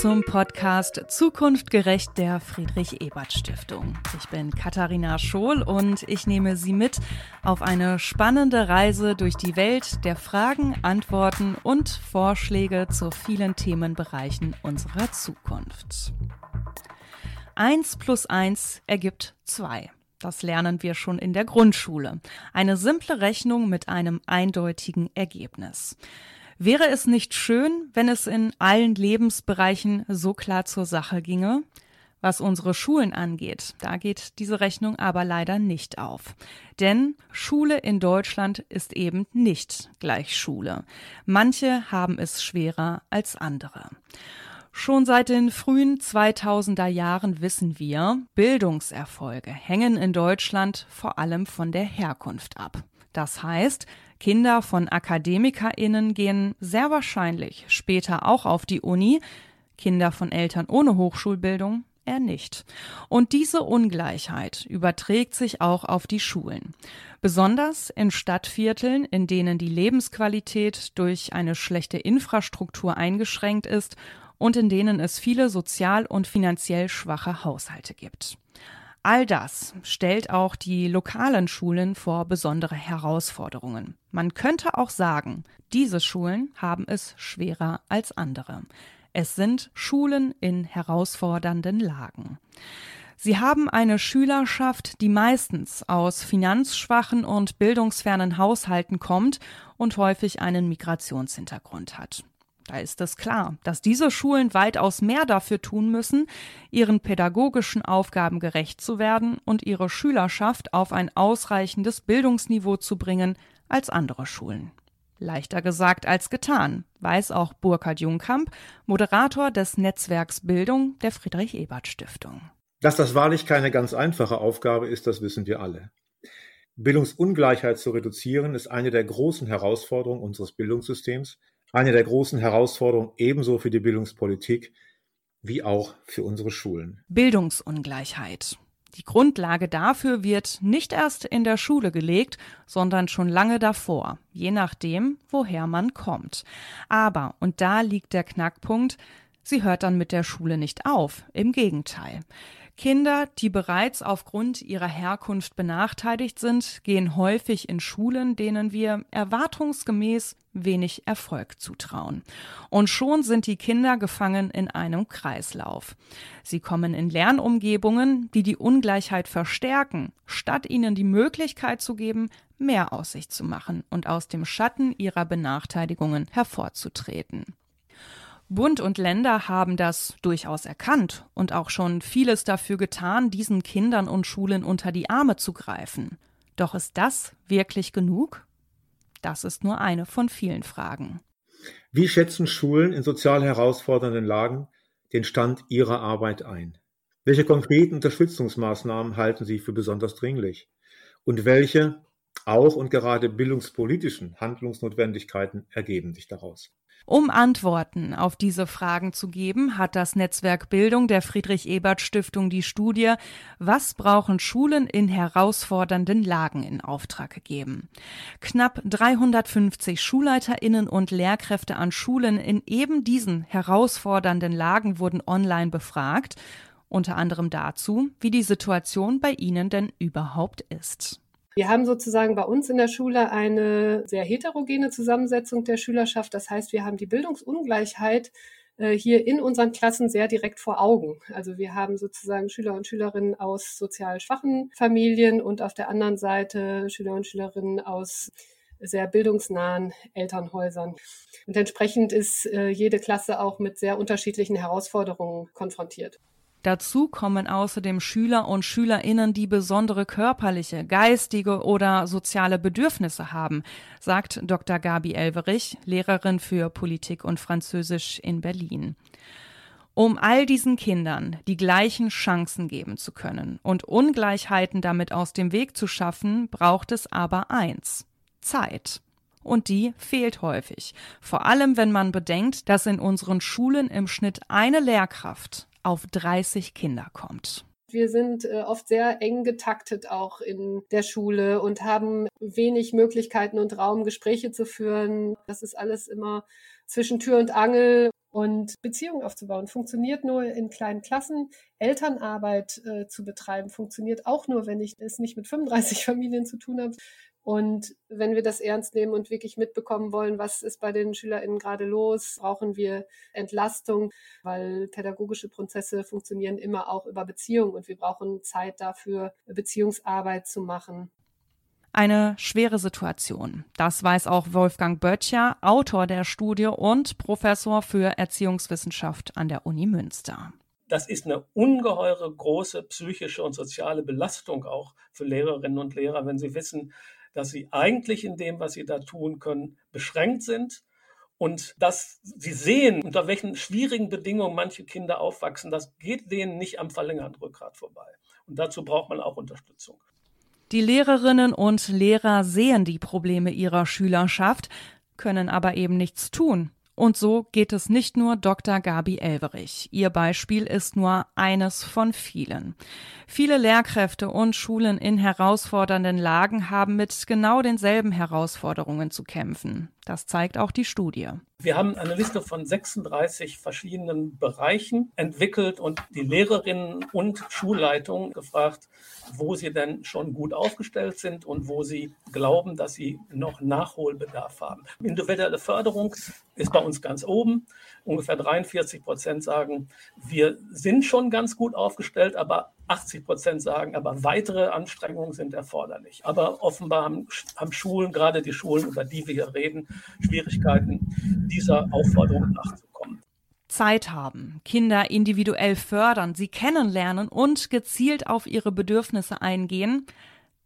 zum Podcast Zukunft gerecht der Friedrich Ebert Stiftung. Ich bin Katharina Schohl und ich nehme Sie mit auf eine spannende Reise durch die Welt der Fragen, Antworten und Vorschläge zu vielen Themenbereichen unserer Zukunft. Eins plus eins ergibt zwei. Das lernen wir schon in der Grundschule. Eine simple Rechnung mit einem eindeutigen Ergebnis. Wäre es nicht schön, wenn es in allen Lebensbereichen so klar zur Sache ginge? Was unsere Schulen angeht, da geht diese Rechnung aber leider nicht auf. Denn Schule in Deutschland ist eben nicht gleich Schule. Manche haben es schwerer als andere. Schon seit den frühen 2000er Jahren wissen wir, Bildungserfolge hängen in Deutschland vor allem von der Herkunft ab. Das heißt, Kinder von AkademikerInnen gehen sehr wahrscheinlich später auch auf die Uni, Kinder von Eltern ohne Hochschulbildung eher nicht. Und diese Ungleichheit überträgt sich auch auf die Schulen. Besonders in Stadtvierteln, in denen die Lebensqualität durch eine schlechte Infrastruktur eingeschränkt ist und in denen es viele sozial und finanziell schwache Haushalte gibt. All das stellt auch die lokalen Schulen vor besondere Herausforderungen. Man könnte auch sagen, diese Schulen haben es schwerer als andere. Es sind Schulen in herausfordernden Lagen. Sie haben eine Schülerschaft, die meistens aus finanzschwachen und bildungsfernen Haushalten kommt und häufig einen Migrationshintergrund hat. Da ist es klar, dass diese Schulen weitaus mehr dafür tun müssen, ihren pädagogischen Aufgaben gerecht zu werden und ihre Schülerschaft auf ein ausreichendes Bildungsniveau zu bringen als andere Schulen. Leichter gesagt als getan, weiß auch Burkhard Jungkamp, Moderator des Netzwerks Bildung der Friedrich Ebert Stiftung. Dass das wahrlich keine ganz einfache Aufgabe ist, das wissen wir alle. Bildungsungleichheit zu reduzieren, ist eine der großen Herausforderungen unseres Bildungssystems eine der großen Herausforderungen ebenso für die Bildungspolitik wie auch für unsere Schulen. Bildungsungleichheit. Die Grundlage dafür wird nicht erst in der Schule gelegt, sondern schon lange davor, je nachdem, woher man kommt. Aber, und da liegt der Knackpunkt, sie hört dann mit der Schule nicht auf, im Gegenteil. Kinder, die bereits aufgrund ihrer Herkunft benachteiligt sind, gehen häufig in Schulen, denen wir erwartungsgemäß wenig Erfolg zutrauen. Und schon sind die Kinder gefangen in einem Kreislauf. Sie kommen in Lernumgebungen, die die Ungleichheit verstärken, statt ihnen die Möglichkeit zu geben, mehr aus sich zu machen und aus dem Schatten ihrer Benachteiligungen hervorzutreten. Bund und Länder haben das durchaus erkannt und auch schon vieles dafür getan, diesen Kindern und Schulen unter die Arme zu greifen. Doch ist das wirklich genug? Das ist nur eine von vielen Fragen. Wie schätzen Schulen in sozial herausfordernden Lagen den Stand ihrer Arbeit ein? Welche konkreten Unterstützungsmaßnahmen halten Sie für besonders dringlich? Und welche auch und gerade bildungspolitischen Handlungsnotwendigkeiten ergeben sich daraus? Um Antworten auf diese Fragen zu geben, hat das Netzwerk Bildung der Friedrich Ebert Stiftung die Studie Was brauchen Schulen in herausfordernden Lagen in Auftrag gegeben. Knapp 350 Schulleiterinnen und Lehrkräfte an Schulen in eben diesen herausfordernden Lagen wurden online befragt, unter anderem dazu, wie die Situation bei ihnen denn überhaupt ist. Wir haben sozusagen bei uns in der Schule eine sehr heterogene Zusammensetzung der Schülerschaft. Das heißt, wir haben die Bildungsungleichheit äh, hier in unseren Klassen sehr direkt vor Augen. Also wir haben sozusagen Schüler und Schülerinnen aus sozial schwachen Familien und auf der anderen Seite Schüler und Schülerinnen aus sehr bildungsnahen Elternhäusern. Und entsprechend ist äh, jede Klasse auch mit sehr unterschiedlichen Herausforderungen konfrontiert. Dazu kommen außerdem Schüler und Schülerinnen, die besondere körperliche, geistige oder soziale Bedürfnisse haben, sagt Dr. Gabi Elverich, Lehrerin für Politik und Französisch in Berlin. Um all diesen Kindern die gleichen Chancen geben zu können und Ungleichheiten damit aus dem Weg zu schaffen, braucht es aber eins Zeit. Und die fehlt häufig. Vor allem, wenn man bedenkt, dass in unseren Schulen im Schnitt eine Lehrkraft auf 30 Kinder kommt. Wir sind äh, oft sehr eng getaktet auch in der Schule und haben wenig Möglichkeiten und Raum, Gespräche zu führen. Das ist alles immer zwischen Tür und Angel. Und Beziehungen aufzubauen funktioniert nur in kleinen Klassen. Elternarbeit äh, zu betreiben funktioniert auch nur, wenn ich es nicht mit 35 Familien zu tun habe. Und wenn wir das ernst nehmen und wirklich mitbekommen wollen, was ist bei den SchülerInnen gerade los, brauchen wir Entlastung, weil pädagogische Prozesse funktionieren immer auch über Beziehungen und wir brauchen Zeit dafür, Beziehungsarbeit zu machen eine schwere Situation. Das weiß auch Wolfgang Böttcher, Autor der Studie und Professor für Erziehungswissenschaft an der Uni Münster. Das ist eine ungeheure große psychische und soziale Belastung auch für Lehrerinnen und Lehrer, wenn sie wissen, dass sie eigentlich in dem, was sie da tun können, beschränkt sind und dass sie sehen, unter welchen schwierigen Bedingungen manche Kinder aufwachsen. Das geht denen nicht am verlängerten Rückgrat vorbei. Und dazu braucht man auch Unterstützung. Die Lehrerinnen und Lehrer sehen die Probleme ihrer Schülerschaft, können aber eben nichts tun. Und so geht es nicht nur Dr. Gabi Elverich. Ihr Beispiel ist nur eines von vielen. Viele Lehrkräfte und Schulen in herausfordernden Lagen haben mit genau denselben Herausforderungen zu kämpfen. Das zeigt auch die Studie. Wir haben eine Liste von 36 verschiedenen Bereichen entwickelt und die Lehrerinnen und Schulleitungen gefragt, wo sie denn schon gut aufgestellt sind und wo sie glauben, dass sie noch Nachholbedarf haben. Individuelle Förderung ist bei uns ganz oben. Ungefähr 43 Prozent sagen, wir sind schon ganz gut aufgestellt, aber 80 Prozent sagen, aber weitere Anstrengungen sind erforderlich. Aber offenbar haben, haben, Schulen, gerade die Schulen, über die wir hier reden, Schwierigkeiten, dieser Aufforderung nachzukommen. Zeit haben, Kinder individuell fördern, sie kennenlernen und gezielt auf ihre Bedürfnisse eingehen,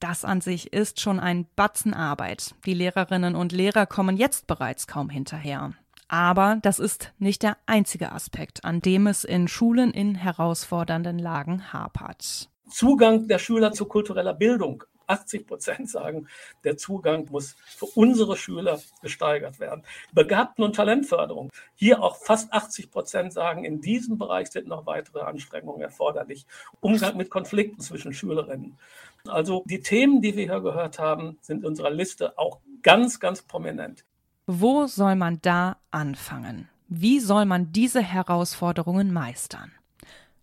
das an sich ist schon ein Batzen Arbeit. Die Lehrerinnen und Lehrer kommen jetzt bereits kaum hinterher. Aber das ist nicht der einzige Aspekt, an dem es in Schulen in herausfordernden Lagen hapert. Zugang der Schüler zu kultureller Bildung. 80 Prozent sagen, der Zugang muss für unsere Schüler gesteigert werden. Begabten- und Talentförderung. Hier auch fast 80 Prozent sagen, in diesem Bereich sind noch weitere Anstrengungen erforderlich. Umgang mit Konflikten zwischen Schülerinnen. Also die Themen, die wir hier gehört haben, sind in unserer Liste auch ganz, ganz prominent. Wo soll man da anfangen? Wie soll man diese Herausforderungen meistern?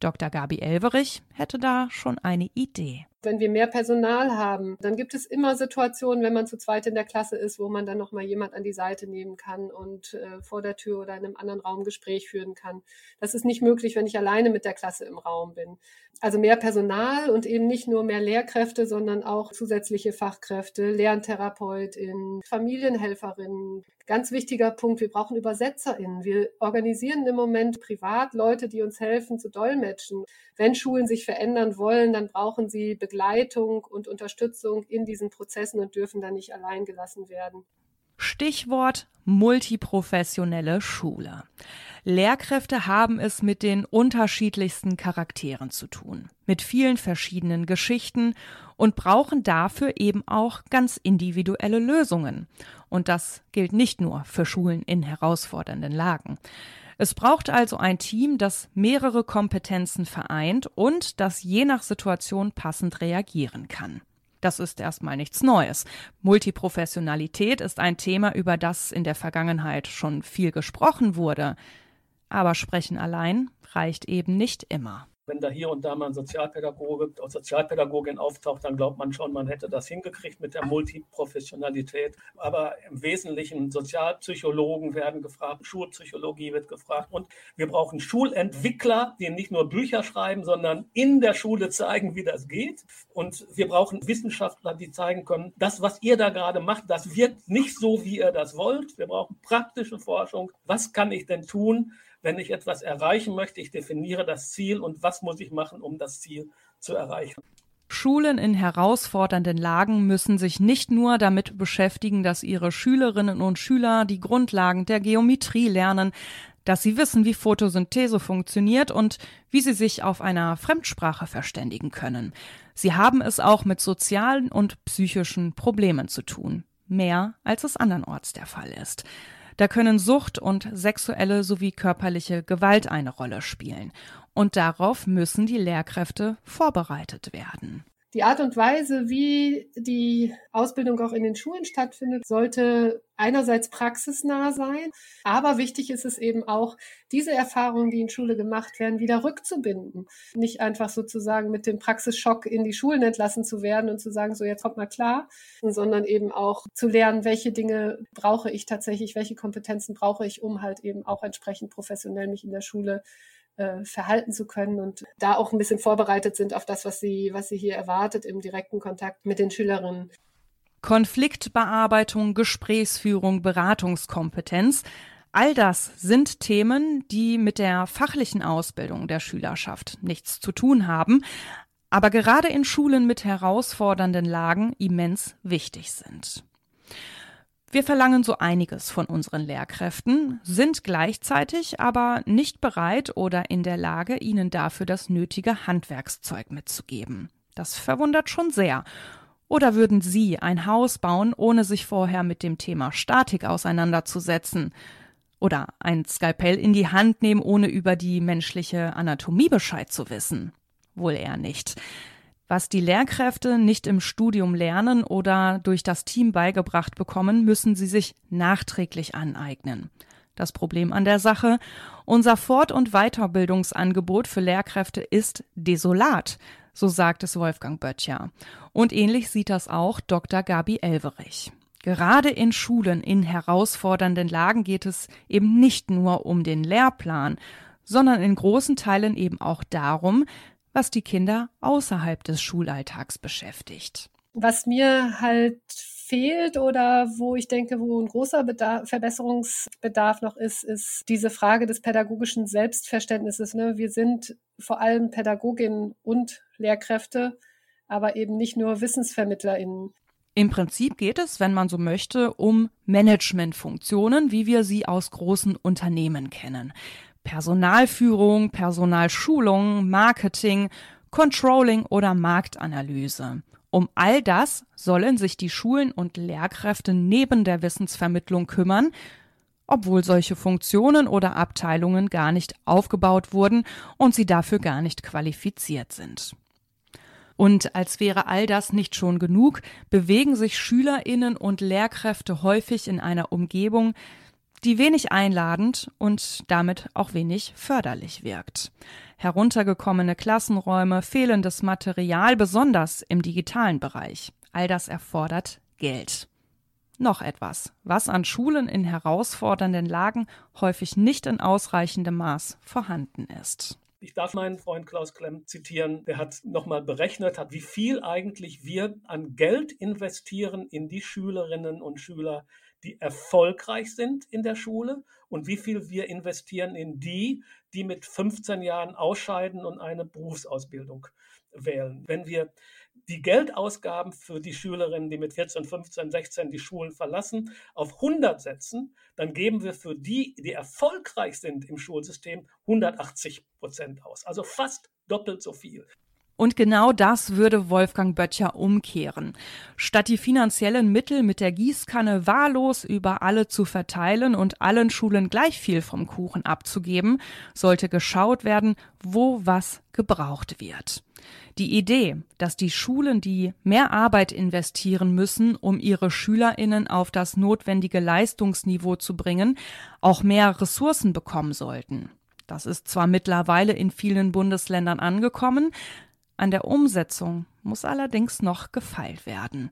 Dr. Gabi Elverich hätte da schon eine Idee wenn wir mehr Personal haben, dann gibt es immer Situationen, wenn man zu zweit in der Klasse ist, wo man dann noch mal jemand an die Seite nehmen kann und äh, vor der Tür oder in einem anderen Raum Gespräch führen kann. Das ist nicht möglich, wenn ich alleine mit der Klasse im Raum bin. Also mehr Personal und eben nicht nur mehr Lehrkräfte, sondern auch zusätzliche Fachkräfte, Lerntherapeutinnen, Familienhelferinnen. Ganz wichtiger Punkt, wir brauchen ÜbersetzerInnen. Wir organisieren im Moment privat Leute, die uns helfen zu dolmetschen. Wenn Schulen sich verändern wollen, dann brauchen sie Begleitung Begleitung und Unterstützung in diesen Prozessen und dürfen da nicht allein gelassen werden. Stichwort multiprofessionelle Schule. Lehrkräfte haben es mit den unterschiedlichsten Charakteren zu tun, mit vielen verschiedenen Geschichten und brauchen dafür eben auch ganz individuelle Lösungen. Und das gilt nicht nur für Schulen in herausfordernden Lagen. Es braucht also ein Team, das mehrere Kompetenzen vereint und das je nach Situation passend reagieren kann. Das ist erstmal nichts Neues. Multiprofessionalität ist ein Thema, über das in der Vergangenheit schon viel gesprochen wurde. Aber sprechen allein reicht eben nicht immer. Wenn da hier und da mal ein Sozialpädagoge oder Sozialpädagogin auftaucht, dann glaubt man schon, man hätte das hingekriegt mit der Multiprofessionalität. Aber im Wesentlichen Sozialpsychologen werden gefragt, Schulpsychologie wird gefragt. Und wir brauchen Schulentwickler, die nicht nur Bücher schreiben, sondern in der Schule zeigen, wie das geht. Und wir brauchen Wissenschaftler, die zeigen können, das, was ihr da gerade macht, das wirkt nicht so, wie ihr das wollt. Wir brauchen praktische Forschung. Was kann ich denn tun? Wenn ich etwas erreichen möchte, ich definiere das Ziel und was muss ich machen, um das Ziel zu erreichen. Schulen in herausfordernden Lagen müssen sich nicht nur damit beschäftigen, dass ihre Schülerinnen und Schüler die Grundlagen der Geometrie lernen, dass sie wissen, wie Photosynthese funktioniert und wie sie sich auf einer Fremdsprache verständigen können. Sie haben es auch mit sozialen und psychischen Problemen zu tun. Mehr als es andernorts der Fall ist. Da können Sucht und sexuelle sowie körperliche Gewalt eine Rolle spielen. Und darauf müssen die Lehrkräfte vorbereitet werden. Die Art und Weise, wie die Ausbildung auch in den Schulen stattfindet, sollte einerseits praxisnah sein, aber wichtig ist es eben auch, diese Erfahrungen, die in Schule gemacht werden, wieder rückzubinden. Nicht einfach sozusagen mit dem Praxisschock in die Schulen entlassen zu werden und zu sagen, so jetzt kommt mal klar, sondern eben auch zu lernen, welche Dinge brauche ich tatsächlich, welche Kompetenzen brauche ich, um halt eben auch entsprechend professionell mich in der Schule äh, verhalten zu können und da auch ein bisschen vorbereitet sind auf das, was sie, was sie hier erwartet im direkten Kontakt mit den Schülerinnen. Konfliktbearbeitung, Gesprächsführung, Beratungskompetenz. All das sind Themen, die mit der fachlichen Ausbildung der Schülerschaft nichts zu tun haben, aber gerade in Schulen mit herausfordernden Lagen immens wichtig sind. Wir verlangen so einiges von unseren Lehrkräften, sind gleichzeitig aber nicht bereit oder in der Lage, ihnen dafür das nötige Handwerkszeug mitzugeben. Das verwundert schon sehr. Oder würden Sie ein Haus bauen, ohne sich vorher mit dem Thema Statik auseinanderzusetzen? Oder ein Skalpell in die Hand nehmen, ohne über die menschliche Anatomie Bescheid zu wissen? Wohl eher nicht. Was die Lehrkräfte nicht im Studium lernen oder durch das Team beigebracht bekommen, müssen sie sich nachträglich aneignen. Das Problem an der Sache, unser Fort- und Weiterbildungsangebot für Lehrkräfte ist desolat, so sagt es Wolfgang Böttcher. Und ähnlich sieht das auch Dr. Gabi Elverich. Gerade in Schulen in herausfordernden Lagen geht es eben nicht nur um den Lehrplan, sondern in großen Teilen eben auch darum, was die Kinder außerhalb des Schulalltags beschäftigt. Was mir halt fehlt oder wo ich denke, wo ein großer Bedarf, Verbesserungsbedarf noch ist, ist diese Frage des pädagogischen Selbstverständnisses. Ne? Wir sind vor allem Pädagoginnen und Lehrkräfte, aber eben nicht nur WissensvermittlerInnen. Im Prinzip geht es, wenn man so möchte, um Managementfunktionen, wie wir sie aus großen Unternehmen kennen. Personalführung, Personalschulung, Marketing, Controlling oder Marktanalyse. Um all das sollen sich die Schulen und Lehrkräfte neben der Wissensvermittlung kümmern, obwohl solche Funktionen oder Abteilungen gar nicht aufgebaut wurden und sie dafür gar nicht qualifiziert sind. Und als wäre all das nicht schon genug, bewegen sich Schülerinnen und Lehrkräfte häufig in einer Umgebung, die wenig einladend und damit auch wenig förderlich wirkt. Heruntergekommene Klassenräume, fehlendes Material, besonders im digitalen Bereich. All das erfordert Geld. Noch etwas, was an Schulen in herausfordernden Lagen häufig nicht in ausreichendem Maß vorhanden ist. Ich darf meinen Freund Klaus Klemm zitieren. Der hat nochmal berechnet, hat, wie viel eigentlich wir an Geld investieren in die Schülerinnen und Schüler die erfolgreich sind in der Schule und wie viel wir investieren in die, die mit 15 Jahren ausscheiden und eine Berufsausbildung wählen. Wenn wir die Geldausgaben für die Schülerinnen, die mit 14, 15, 16 die Schulen verlassen, auf 100 setzen, dann geben wir für die, die erfolgreich sind im Schulsystem, 180 Prozent aus. Also fast doppelt so viel. Und genau das würde Wolfgang Böttcher umkehren. Statt die finanziellen Mittel mit der Gießkanne wahllos über alle zu verteilen und allen Schulen gleich viel vom Kuchen abzugeben, sollte geschaut werden, wo was gebraucht wird. Die Idee, dass die Schulen, die mehr Arbeit investieren müssen, um ihre Schülerinnen auf das notwendige Leistungsniveau zu bringen, auch mehr Ressourcen bekommen sollten. Das ist zwar mittlerweile in vielen Bundesländern angekommen, an der Umsetzung muss allerdings noch gefeilt werden.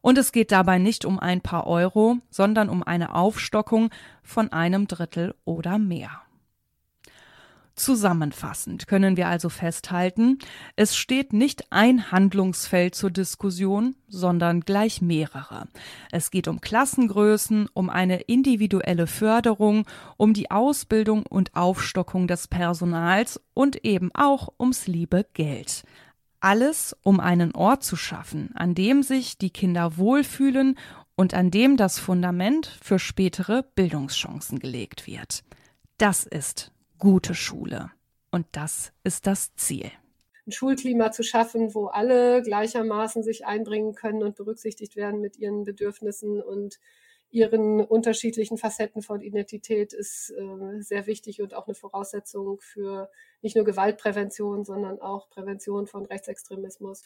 Und es geht dabei nicht um ein paar Euro, sondern um eine Aufstockung von einem Drittel oder mehr. Zusammenfassend können wir also festhalten, es steht nicht ein Handlungsfeld zur Diskussion, sondern gleich mehrere. Es geht um Klassengrößen, um eine individuelle Förderung, um die Ausbildung und Aufstockung des Personals und eben auch ums liebe Geld. Alles, um einen Ort zu schaffen, an dem sich die Kinder wohlfühlen und an dem das Fundament für spätere Bildungschancen gelegt wird. Das ist gute Schule. Und das ist das Ziel. Ein Schulklima zu schaffen, wo alle gleichermaßen sich einbringen können und berücksichtigt werden mit ihren Bedürfnissen und ihren unterschiedlichen Facetten von Identität ist äh, sehr wichtig und auch eine Voraussetzung für nicht nur Gewaltprävention, sondern auch Prävention von Rechtsextremismus.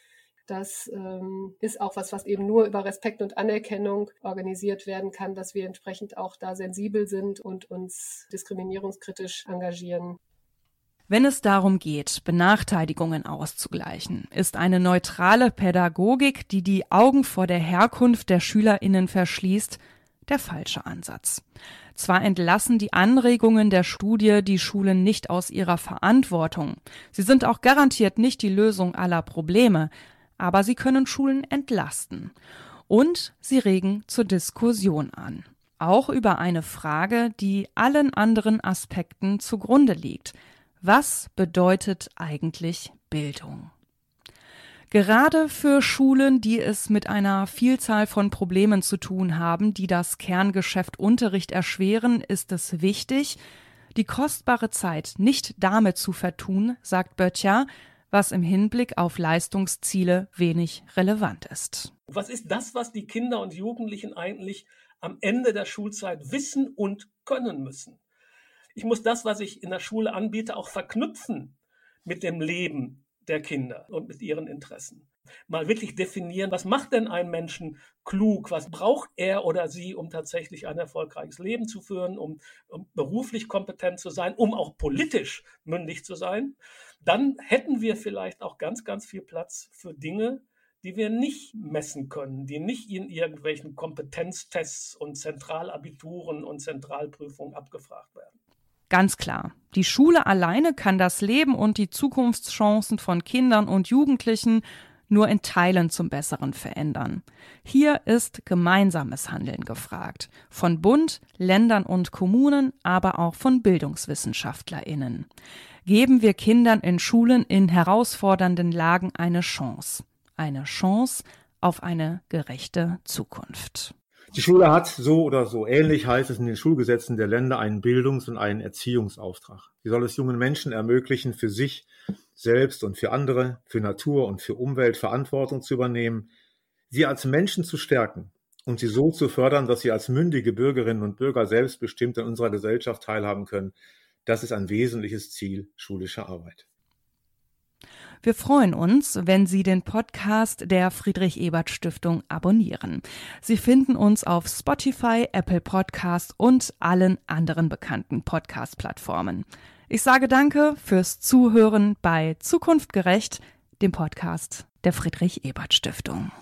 Das ähm, ist auch was, was eben nur über Respekt und Anerkennung organisiert werden kann, dass wir entsprechend auch da sensibel sind und uns diskriminierungskritisch engagieren. Wenn es darum geht, Benachteiligungen auszugleichen, ist eine neutrale Pädagogik, die die Augen vor der Herkunft der Schülerinnen verschließt, der falsche Ansatz. Zwar entlassen die Anregungen der Studie die Schulen nicht aus ihrer Verantwortung, sie sind auch garantiert nicht die Lösung aller Probleme, aber sie können Schulen entlasten. Und sie regen zur Diskussion an. Auch über eine Frage, die allen anderen Aspekten zugrunde liegt, was bedeutet eigentlich Bildung? Gerade für Schulen, die es mit einer Vielzahl von Problemen zu tun haben, die das Kerngeschäft Unterricht erschweren, ist es wichtig, die kostbare Zeit nicht damit zu vertun, sagt Böttcher, was im Hinblick auf Leistungsziele wenig relevant ist. Was ist das, was die Kinder und Jugendlichen eigentlich am Ende der Schulzeit wissen und können müssen? ich muss das, was ich in der Schule anbiete, auch verknüpfen mit dem Leben der Kinder und mit ihren Interessen. Mal wirklich definieren, was macht denn ein Menschen klug? Was braucht er oder sie, um tatsächlich ein erfolgreiches Leben zu führen, um, um beruflich kompetent zu sein, um auch politisch mündig zu sein? Dann hätten wir vielleicht auch ganz, ganz viel Platz für Dinge, die wir nicht messen können, die nicht in irgendwelchen Kompetenztests und Zentralabituren und Zentralprüfungen abgefragt werden. Ganz klar, die Schule alleine kann das Leben und die Zukunftschancen von Kindern und Jugendlichen nur in Teilen zum Besseren verändern. Hier ist gemeinsames Handeln gefragt. Von Bund, Ländern und Kommunen, aber auch von Bildungswissenschaftlerinnen. Geben wir Kindern in Schulen in herausfordernden Lagen eine Chance. Eine Chance auf eine gerechte Zukunft. Die Schule hat so oder so ähnlich heißt es in den Schulgesetzen der Länder einen Bildungs- und einen Erziehungsauftrag. Sie soll es jungen Menschen ermöglichen, für sich selbst und für andere, für Natur und für Umwelt Verantwortung zu übernehmen, sie als Menschen zu stärken und sie so zu fördern, dass sie als mündige Bürgerinnen und Bürger selbstbestimmt an unserer Gesellschaft teilhaben können. Das ist ein wesentliches Ziel schulischer Arbeit. Wir freuen uns, wenn Sie den Podcast der Friedrich Ebert Stiftung abonnieren. Sie finden uns auf Spotify, Apple Podcast und allen anderen bekannten Podcast-Plattformen. Ich sage danke fürs Zuhören bei Zukunft gerecht, dem Podcast der Friedrich Ebert Stiftung.